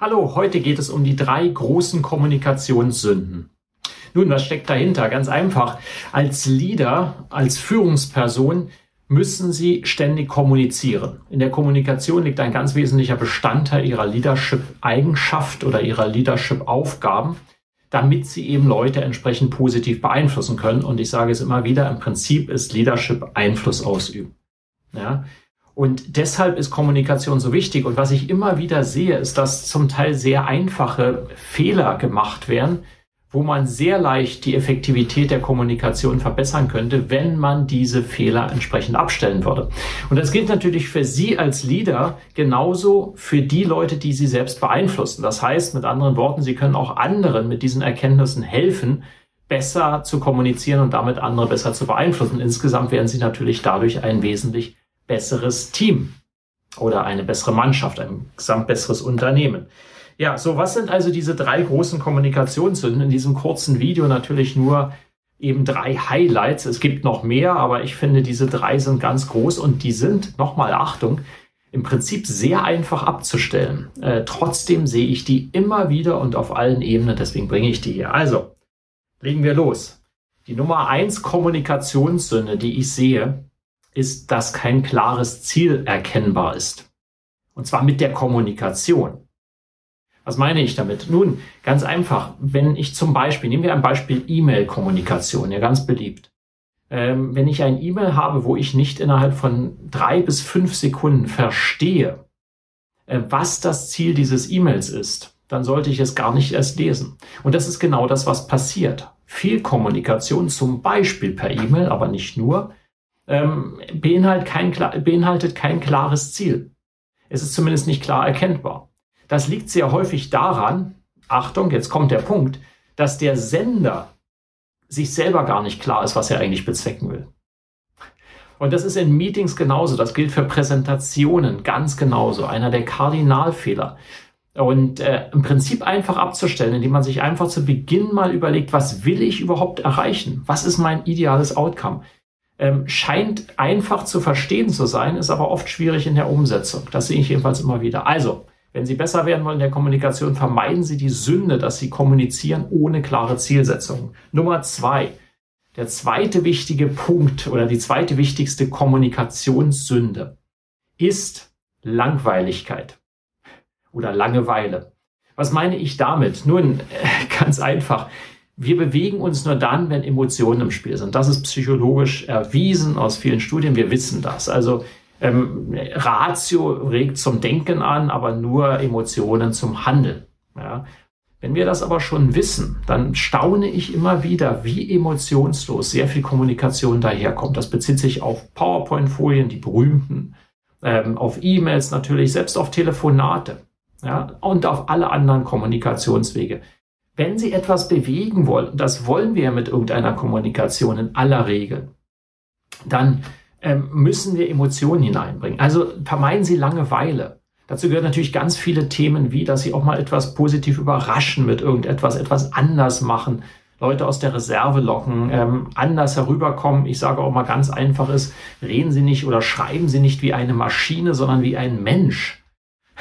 Hallo, heute geht es um die drei großen Kommunikationssünden. Nun, was steckt dahinter? Ganz einfach. Als Leader, als Führungsperson müssen Sie ständig kommunizieren. In der Kommunikation liegt ein ganz wesentlicher Bestandteil Ihrer Leadership-Eigenschaft oder Ihrer Leadership-Aufgaben, damit Sie eben Leute entsprechend positiv beeinflussen können. Und ich sage es immer wieder, im Prinzip ist Leadership Einfluss ausüben. Ja? Und deshalb ist Kommunikation so wichtig. Und was ich immer wieder sehe, ist, dass zum Teil sehr einfache Fehler gemacht werden, wo man sehr leicht die Effektivität der Kommunikation verbessern könnte, wenn man diese Fehler entsprechend abstellen würde. Und das gilt natürlich für Sie als Leader genauso für die Leute, die Sie selbst beeinflussen. Das heißt, mit anderen Worten, Sie können auch anderen mit diesen Erkenntnissen helfen, besser zu kommunizieren und damit andere besser zu beeinflussen. Insgesamt werden Sie natürlich dadurch ein wesentlich besseres Team oder eine bessere Mannschaft, ein gesamt besseres Unternehmen. Ja, so was sind also diese drei großen Kommunikationssünden? In diesem kurzen Video natürlich nur eben drei Highlights. Es gibt noch mehr, aber ich finde, diese drei sind ganz groß und die sind, nochmal Achtung, im Prinzip sehr einfach abzustellen. Äh, trotzdem sehe ich die immer wieder und auf allen Ebenen, deswegen bringe ich die hier. Also, legen wir los. Die Nummer eins Kommunikationssünde, die ich sehe, ist, dass kein klares Ziel erkennbar ist. Und zwar mit der Kommunikation. Was meine ich damit? Nun, ganz einfach, wenn ich zum Beispiel, nehmen wir ein Beispiel E-Mail-Kommunikation, ja ganz beliebt. Ähm, wenn ich ein E-Mail habe, wo ich nicht innerhalb von drei bis fünf Sekunden verstehe, äh, was das Ziel dieses E-Mails ist, dann sollte ich es gar nicht erst lesen. Und das ist genau das, was passiert. Viel Kommunikation, zum Beispiel per E-Mail, aber nicht nur, ähm, beinhaltet, kein, beinhaltet kein klares Ziel. Es ist zumindest nicht klar erkennbar. Das liegt sehr häufig daran, Achtung, jetzt kommt der Punkt, dass der Sender sich selber gar nicht klar ist, was er eigentlich bezwecken will. Und das ist in Meetings genauso. Das gilt für Präsentationen ganz genauso. Einer der Kardinalfehler. Und äh, im Prinzip einfach abzustellen, indem man sich einfach zu Beginn mal überlegt, was will ich überhaupt erreichen? Was ist mein ideales Outcome? Ähm, scheint einfach zu verstehen zu sein, ist aber oft schwierig in der Umsetzung. Das sehe ich jedenfalls immer wieder. Also, wenn Sie besser werden wollen in der Kommunikation, vermeiden Sie die Sünde, dass Sie kommunizieren ohne klare Zielsetzung. Nummer zwei. Der zweite wichtige Punkt oder die zweite wichtigste Kommunikationssünde ist Langweiligkeit oder Langeweile. Was meine ich damit? Nun, ganz einfach wir bewegen uns nur dann, wenn Emotionen im Spiel sind. Das ist psychologisch erwiesen aus vielen Studien. Wir wissen das. Also ähm, Ratio regt zum Denken an, aber nur Emotionen zum Handeln. Ja. Wenn wir das aber schon wissen, dann staune ich immer wieder, wie emotionslos sehr viel Kommunikation daherkommt. Das bezieht sich auf PowerPoint-Folien, die berühmten, ähm, auf E-Mails natürlich, selbst auf Telefonate ja, und auf alle anderen Kommunikationswege. Wenn Sie etwas bewegen wollen, das wollen wir mit irgendeiner Kommunikation in aller Regel, dann ähm, müssen wir Emotionen hineinbringen. Also vermeiden Sie Langeweile. Dazu gehören natürlich ganz viele Themen, wie dass Sie auch mal etwas positiv überraschen mit irgendetwas, etwas anders machen, Leute aus der Reserve locken, ähm, anders herüberkommen. Ich sage auch mal ganz einfach reden Sie nicht oder schreiben Sie nicht wie eine Maschine, sondern wie ein Mensch.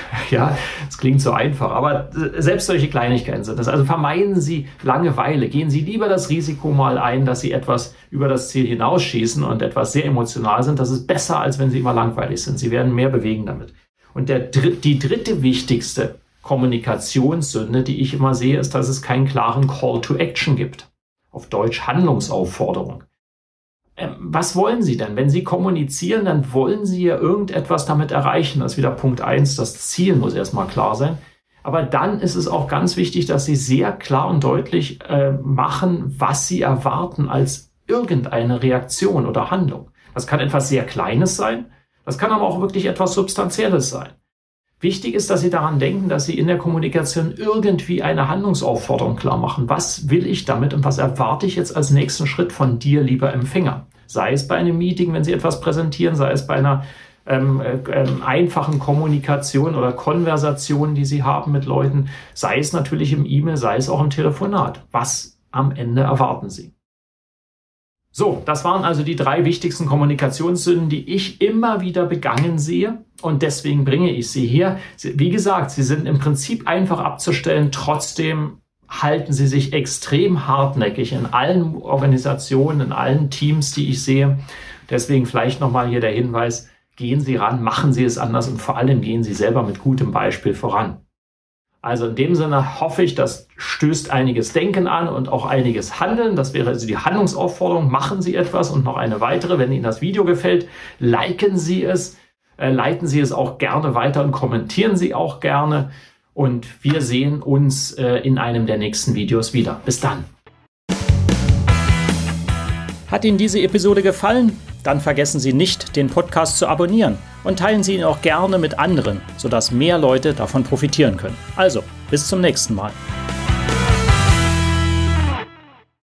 Ja, es klingt so einfach, aber selbst solche Kleinigkeiten sind das. Also vermeiden Sie Langeweile. Gehen Sie lieber das Risiko mal ein, dass Sie etwas über das Ziel hinausschießen und etwas sehr emotional sind. Das ist besser, als wenn Sie immer langweilig sind. Sie werden mehr bewegen damit. Und der, die dritte wichtigste Kommunikationssünde, die ich immer sehe, ist, dass es keinen klaren Call to Action gibt. Auf Deutsch Handlungsaufforderung. Ähm, was wollen Sie denn? Wenn Sie kommunizieren, dann wollen Sie ja irgendetwas damit erreichen. Das ist wieder Punkt eins. Das Ziel muss erstmal klar sein. Aber dann ist es auch ganz wichtig, dass Sie sehr klar und deutlich äh, machen, was Sie erwarten als irgendeine Reaktion oder Handlung. Das kann etwas sehr Kleines sein. Das kann aber auch wirklich etwas Substanzielles sein. Wichtig ist, dass Sie daran denken, dass Sie in der Kommunikation irgendwie eine Handlungsaufforderung klar machen. Was will ich damit und was erwarte ich jetzt als nächsten Schritt von dir, lieber Empfänger? Sei es bei einem Meeting, wenn Sie etwas präsentieren, sei es bei einer ähm, äh, ähm, einfachen Kommunikation oder Konversation, die Sie haben mit Leuten, sei es natürlich im E-Mail, sei es auch im Telefonat. Was am Ende erwarten Sie? So, das waren also die drei wichtigsten Kommunikationssünden, die ich immer wieder begangen sehe und deswegen bringe ich sie hier. Wie gesagt, sie sind im Prinzip einfach abzustellen, trotzdem halten sie sich extrem hartnäckig in allen Organisationen, in allen Teams, die ich sehe. Deswegen vielleicht nochmal hier der Hinweis, gehen Sie ran, machen Sie es anders und vor allem gehen Sie selber mit gutem Beispiel voran. Also in dem Sinne hoffe ich, das stößt einiges Denken an und auch einiges Handeln. Das wäre also die Handlungsaufforderung. Machen Sie etwas und noch eine weitere. Wenn Ihnen das Video gefällt, liken Sie es, äh, leiten Sie es auch gerne weiter und kommentieren Sie auch gerne. Und wir sehen uns äh, in einem der nächsten Videos wieder. Bis dann. Hat Ihnen diese Episode gefallen? Dann vergessen Sie nicht, den Podcast zu abonnieren und teilen Sie ihn auch gerne mit anderen, sodass mehr Leute davon profitieren können. Also, bis zum nächsten Mal.